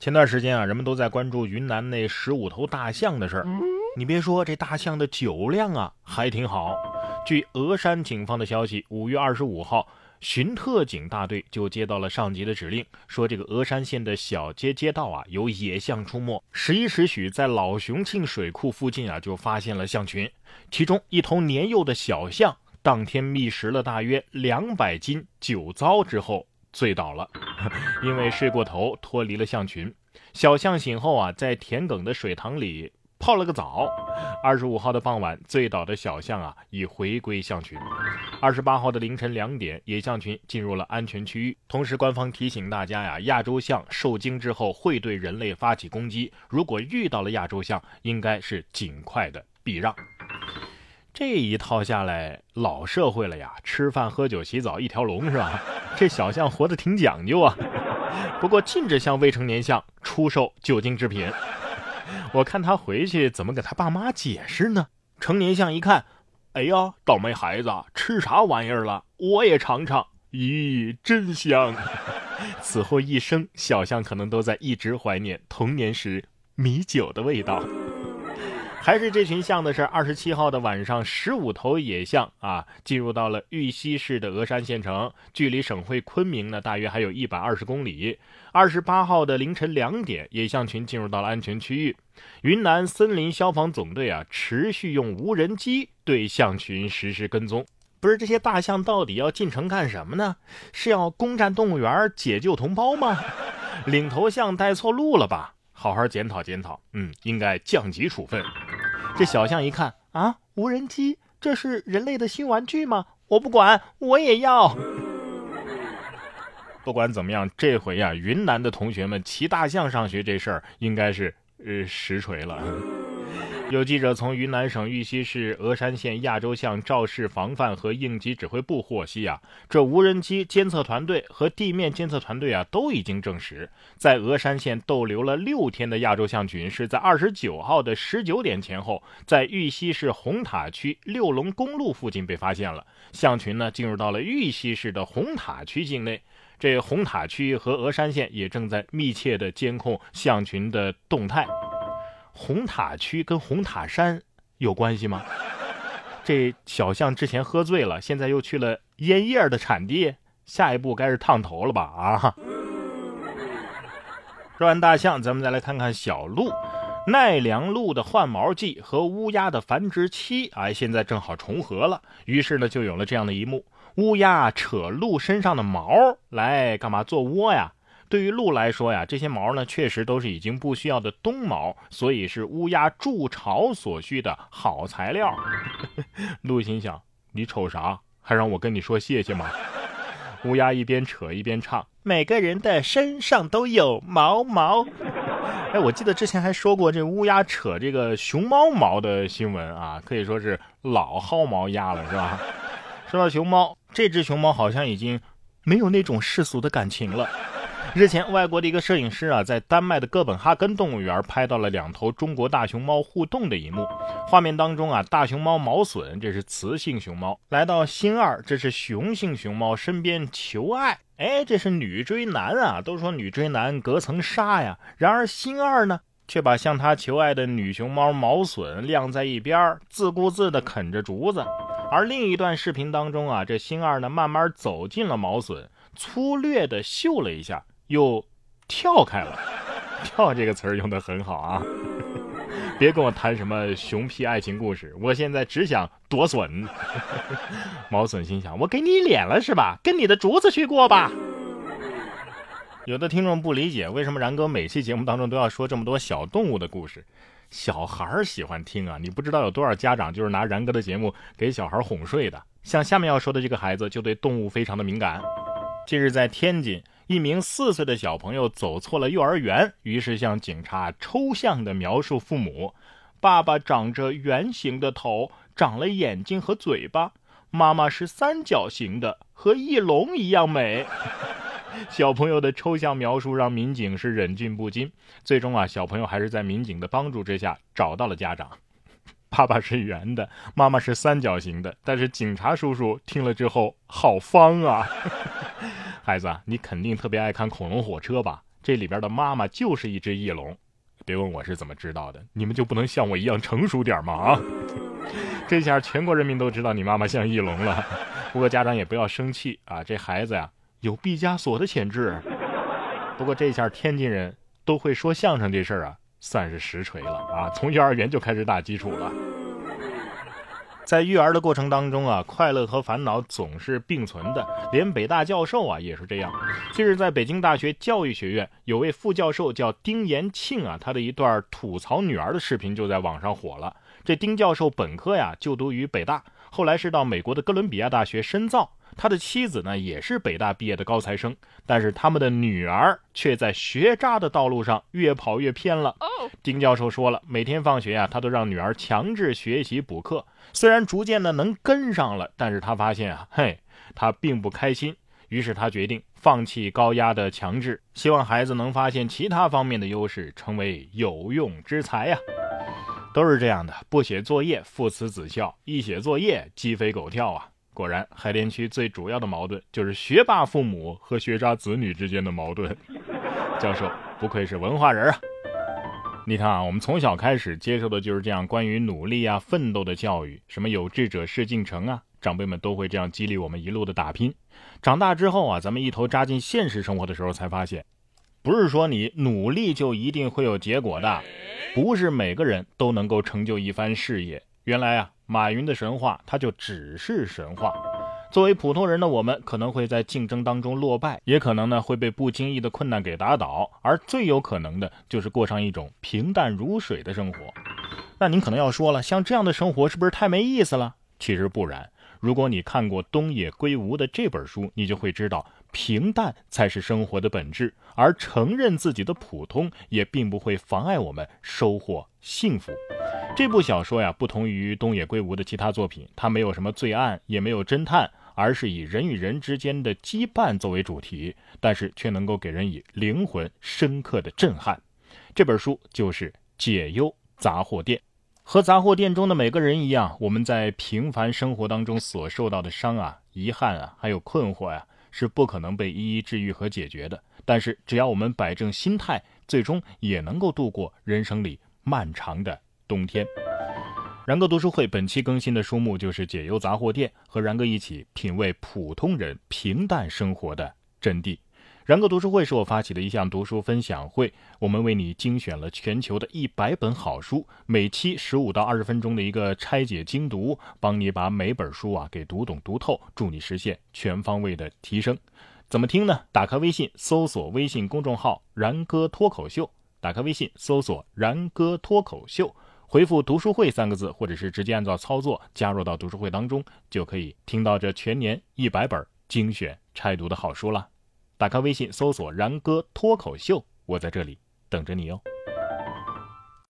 前段时间啊，人们都在关注云南那十五头大象的事儿。你别说，这大象的酒量啊，还挺好。据峨山警方的消息，五月二十五号，巡特警大队就接到了上级的指令，说这个峨山县的小街街道啊，有野象出没。十一时许，在老雄庆水库附近啊，就发现了象群，其中一头年幼的小象，当天觅食了大约两百斤酒糟之后。醉倒了，因为睡过头脱离了象群。小象醒后啊，在田埂的水塘里泡了个澡。二十五号的傍晚，醉倒的小象啊已回归象群。二十八号的凌晨两点，野象群进入了安全区域。同时，官方提醒大家呀，亚洲象受惊之后会对人类发起攻击，如果遇到了亚洲象，应该是尽快的避让。这一套下来，老社会了呀，吃饭、喝酒、洗澡一条龙是吧？这小象活得挺讲究啊。不过禁止向未成年象出售酒精制品。我看他回去怎么给他爸妈解释呢？成年象一看，哎呀，倒霉孩子，吃啥玩意儿了？我也尝尝。咦，真香！此后一生，小象可能都在一直怀念童年时米酒的味道。还是这群象的事。二十七号的晚上，十五头野象啊，进入到了玉溪市的峨山县城，距离省会昆明呢，大约还有一百二十公里。二十八号的凌晨两点，野象群进入到了安全区域。云南森林消防总队啊，持续用无人机对象群实施跟踪。不是这些大象到底要进城干什么呢？是要攻占动物园解救同胞吗？领头象带错路了吧？好好检讨检讨，嗯，应该降级处分。这小象一看啊，无人机，这是人类的新玩具吗？我不管，我也要。不管怎么样，这回呀，云南的同学们骑大象上学这事儿，应该是呃实锤了。有记者从云南省玉溪市峨山县亚洲象肇事防范和应急指挥部获悉啊，这无人机监测团队和地面监测团队啊都已经证实，在峨山县逗留了六天的亚洲象群是在二十九号的十九点前后，在玉溪市红塔区六龙公路附近被发现了。象群呢进入到了玉溪市的红塔区境内，这红塔区和峨山县也正在密切的监控象群的动态。红塔区跟红塔山有关系吗？这小象之前喝醉了，现在又去了烟叶的产地，下一步该是烫头了吧？啊！说完大象，咱们再来看看小鹿。奈良鹿的换毛季和乌鸦的繁殖期，哎，现在正好重合了，于是呢，就有了这样的一幕：乌鸦扯鹿身上的毛来干嘛？做窝呀？对于鹿来说呀，这些毛呢，确实都是已经不需要的冬毛，所以是乌鸦筑巢所需的好材料。鹿心想：你瞅啥？还让我跟你说谢谢吗？乌鸦一边扯一边唱：每个人的身上都有毛毛。哎，我记得之前还说过这乌鸦扯这个熊猫毛的新闻啊，可以说是老薅毛鸭了，是吧？说到熊猫，这只熊猫好像已经没有那种世俗的感情了。日前，外国的一个摄影师啊，在丹麦的哥本哈根动物园拍到了两头中国大熊猫互动的一幕。画面当中啊，大熊猫毛隼这是雌性熊猫，来到星二这是雄性熊猫身边求爱。哎，这是女追男啊！都说女追男隔层纱呀。然而星二呢，却把向他求爱的女熊猫毛隼晾在一边，自顾自地啃着竹子。而另一段视频当中啊，这星二呢，慢慢走进了毛隼，粗略地嗅了一下。又跳开了，跳这个词儿用的很好啊！别跟我谈什么熊屁爱情故事，我现在只想夺笋。毛笋心想：我给你脸了是吧？跟你的竹子去过吧。有的听众不理解，为什么然哥每期节目当中都要说这么多小动物的故事？小孩儿喜欢听啊！你不知道有多少家长就是拿然哥的节目给小孩哄睡的。像下面要说的这个孩子，就对动物非常的敏感。近日在天津。一名四岁的小朋友走错了幼儿园，于是向警察抽象的描述父母：爸爸长着圆形的头，长了眼睛和嘴巴；妈妈是三角形的，和翼龙一样美。小朋友的抽象描述让民警是忍俊不禁。最终啊，小朋友还是在民警的帮助之下找到了家长。爸爸是圆的，妈妈是三角形的，但是警察叔叔听了之后好方啊。孩子，你肯定特别爱看恐龙火车吧？这里边的妈妈就是一只翼龙。别问我是怎么知道的，你们就不能像我一样成熟点吗？啊！这下全国人民都知道你妈妈像翼龙了。不过家长也不要生气啊，这孩子呀有毕加索的潜质。不过这下天津人都会说相声这事儿啊，算是实锤了啊！从幼儿园就开始打基础了。在育儿的过程当中啊，快乐和烦恼总是并存的，连北大教授啊也是这样。近日，在北京大学教育学院有位副教授叫丁延庆啊，他的一段吐槽女儿的视频就在网上火了。这丁教授本科呀就读于北大，后来是到美国的哥伦比亚大学深造。他的妻子呢也是北大毕业的高材生，但是他们的女儿却在学渣的道路上越跑越偏了。丁教授说了，每天放学呀，他都让女儿强制学习补课。虽然逐渐的能跟上了，但是他发现啊，嘿，他并不开心。于是他决定放弃高压的强制，希望孩子能发现其他方面的优势，成为有用之才呀。都是这样的，不写作业父慈子孝，一写作业鸡飞狗跳啊。果然，海淀区最主要的矛盾就是学霸父母和学渣子女之间的矛盾。教授不愧是文化人啊。你看啊，我们从小开始接受的就是这样关于努力啊、奋斗的教育，什么有志者事竟成啊，长辈们都会这样激励我们一路的打拼。长大之后啊，咱们一头扎进现实生活的时候，才发现，不是说你努力就一定会有结果的，不是每个人都能够成就一番事业。原来啊，马云的神话，它就只是神话。作为普通人的我们，可能会在竞争当中落败，也可能呢会被不经意的困难给打倒，而最有可能的就是过上一种平淡如水的生活。那您可能要说了，像这样的生活是不是太没意思了？其实不然。如果你看过东野圭吾的这本书，你就会知道，平淡才是生活的本质，而承认自己的普通，也并不会妨碍我们收获幸福。这部小说呀，不同于东野圭吾的其他作品，它没有什么罪案，也没有侦探。而是以人与人之间的羁绊作为主题，但是却能够给人以灵魂深刻的震撼。这本书就是《解忧杂货店》，和杂货店中的每个人一样，我们在平凡生活当中所受到的伤啊、遗憾啊，还有困惑呀，是不可能被一一治愈和解决的。但是只要我们摆正心态，最终也能够度过人生里漫长的冬天。然哥读书会本期更新的书目就是《解忧杂货店》，和然哥一起品味普通人平淡生活的真谛。然哥读书会是我发起的一项读书分享会，我们为你精选了全球的一百本好书，每期十五到二十分钟的一个拆解精读，帮你把每本书啊给读懂读透，助你实现全方位的提升。怎么听呢？打开微信，搜索微信公众号“然哥脱口秀”，打开微信，搜索“然哥脱口秀”。回复“读书会”三个字，或者是直接按照操作加入到读书会当中，就可以听到这全年一百本精选拆读的好书了。打开微信搜索“然哥脱口秀”，我在这里等着你哦。